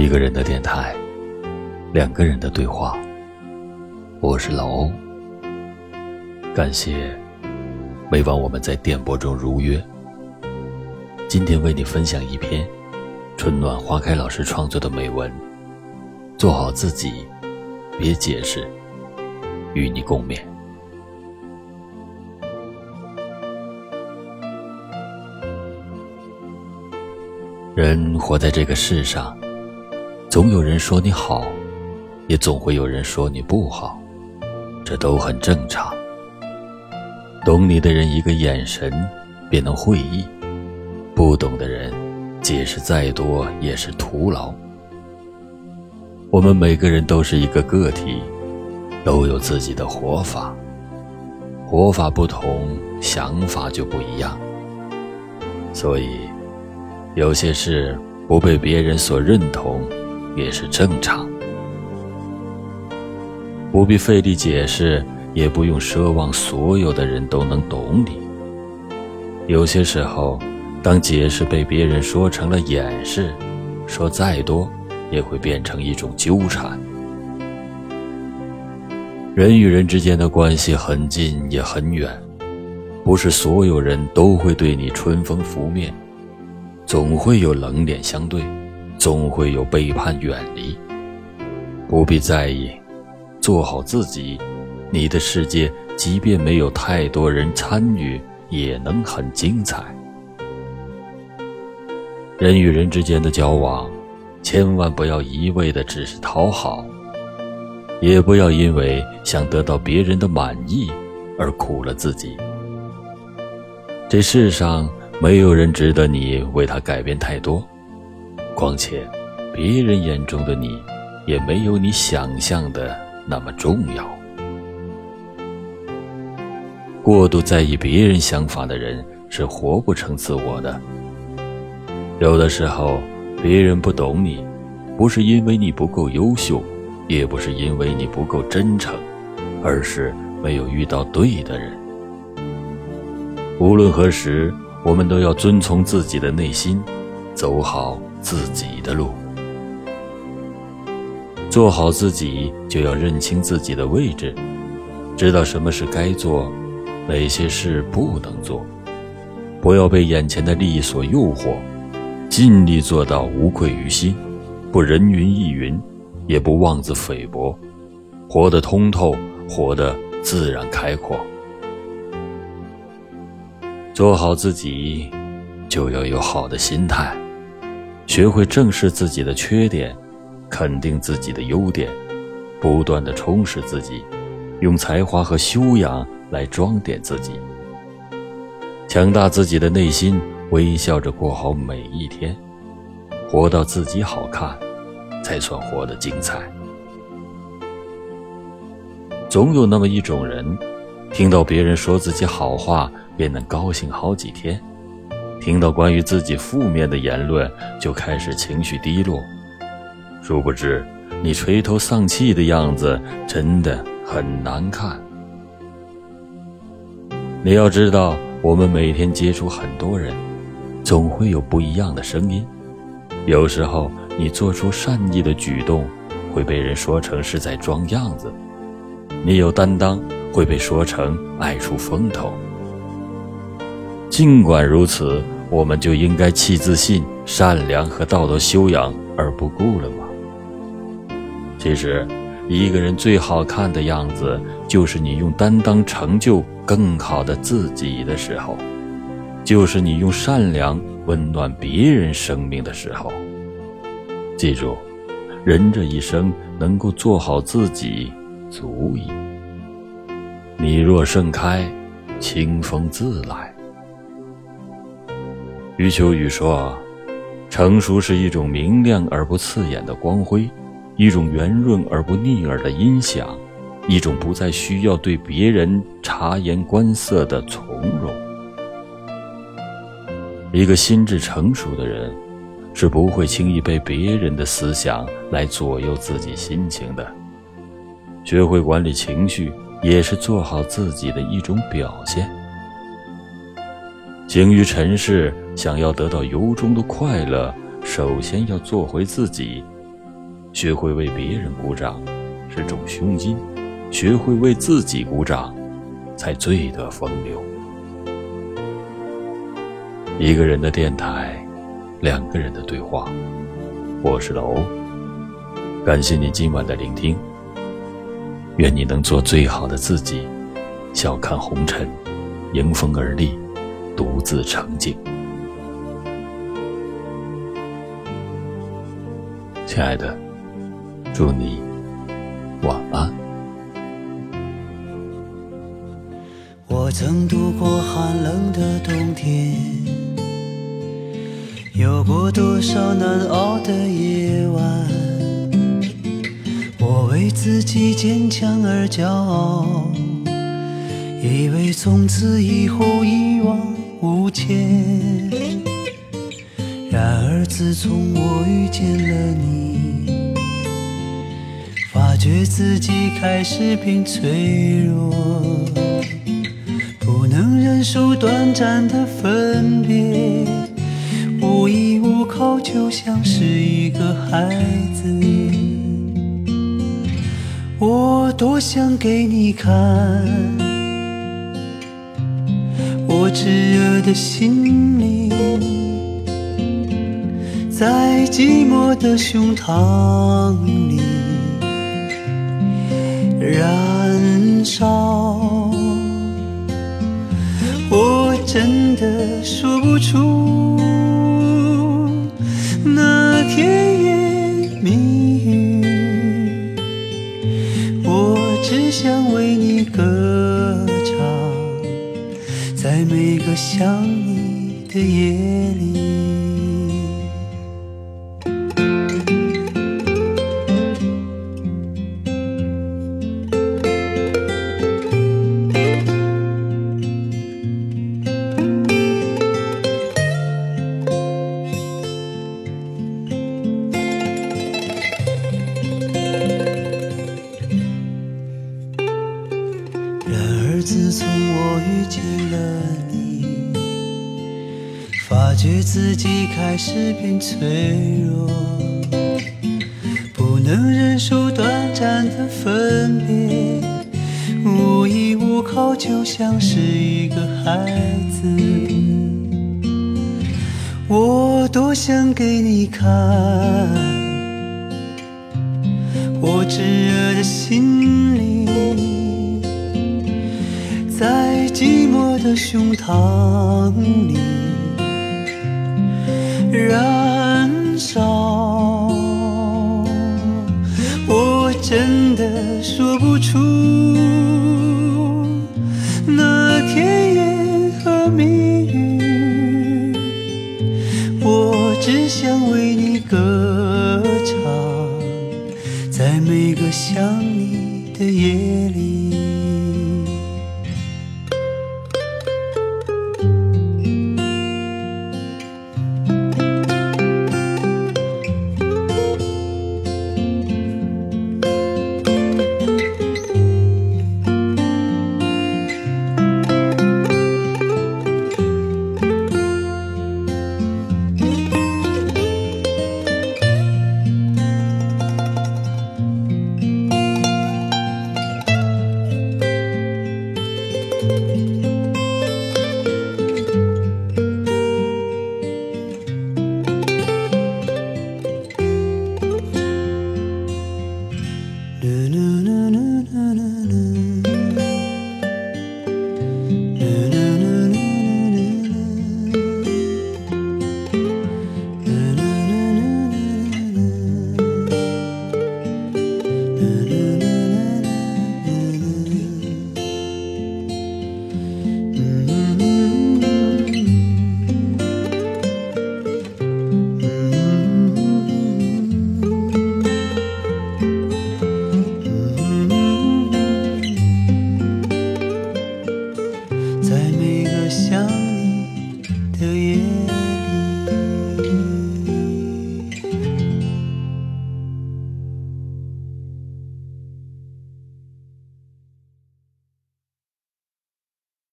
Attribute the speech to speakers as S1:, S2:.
S1: 一个人的电台，两个人的对话。我是老欧，感谢每晚我们在电波中如约。今天为你分享一篇春暖花开老师创作的美文，做好自己，别解释，与你共勉。人活在这个世上。总有人说你好，也总会有人说你不好，这都很正常。懂你的人一个眼神便能会意，不懂的人解释再多也是徒劳。我们每个人都是一个个体，都有自己的活法，活法不同，想法就不一样。所以，有些事不被别人所认同。也是正常，不必费力解释，也不用奢望所有的人都能懂你。有些时候，当解释被别人说成了掩饰，说再多也会变成一种纠缠。人与人之间的关系很近也很远，不是所有人都会对你春风拂面，总会有冷脸相对。总会有背叛远离，不必在意，做好自己，你的世界即便没有太多人参与，也能很精彩。人与人之间的交往，千万不要一味的只是讨好，也不要因为想得到别人的满意而苦了自己。这世上没有人值得你为他改变太多。况且，别人眼中的你，也没有你想象的那么重要。过度在意别人想法的人，是活不成自我的。有的时候，别人不懂你，不是因为你不够优秀，也不是因为你不够真诚，而是没有遇到对的人。无论何时，我们都要遵从自己的内心，走好。自己的路，做好自己，就要认清自己的位置，知道什么是该做，哪些事不能做，不要被眼前的利益所诱惑，尽力做到无愧于心，不人云亦云，也不妄自菲薄，活得通透，活得自然开阔。做好自己，就要有好的心态。学会正视自己的缺点，肯定自己的优点，不断的充实自己，用才华和修养来装点自己，强大自己的内心，微笑着过好每一天，活到自己好看，才算活得精彩。总有那么一种人，听到别人说自己好话，便能高兴好几天。听到关于自己负面的言论，就开始情绪低落。殊不知，你垂头丧气的样子真的很难看。你要知道，我们每天接触很多人，总会有不一样的声音。有时候，你做出善意的举动，会被人说成是在装样子；你有担当，会被说成爱出风头。尽管如此，我们就应该弃自信、善良和道德修养而不顾了吗？其实，一个人最好看的样子，就是你用担当成就更好的自己的时候，就是你用善良温暖别人生命的时候。记住，人这一生能够做好自己，足矣。你若盛开，清风自来。余秋雨说：“成熟是一种明亮而不刺眼的光辉，一种圆润而不腻耳的音响，一种不再需要对别人察言观色的从容。一个心智成熟的人，是不会轻易被别人的思想来左右自己心情的。学会管理情绪，也是做好自己的一种表现。”行于尘世，想要得到由衷的快乐，首先要做回自己，学会为别人鼓掌是种胸襟，学会为自己鼓掌，才最得风流。一个人的电台，两个人的对话。我是老欧，感谢你今晚的聆听。愿你能做最好的自己，笑看红尘，迎风而立，独自成景。亲爱的，祝你晚安。
S2: 我曾度过寒冷的冬天，有过多少难熬的夜晚。我为自己坚强而骄傲，以为从此以后一往无前。然而自从我遇见了你，发觉自己开始变脆弱，不能忍受短暂的分别，无依无靠，就像是一个孩子。我多想给你看，我炙热的心灵，在寂寞的胸膛里燃烧。我真的说不出那甜言蜜语。我只想为你歌唱，在每个想你的夜里。我遇见了你，发觉自己开始变脆弱，不能忍受短暂的分别，无依无靠，就像是一个孩子。我多想给你看，我炙热的心灵。的胸膛里燃烧，我真的说不出那甜言和蜜语，我只想为你歌唱，在每个想你的夜里。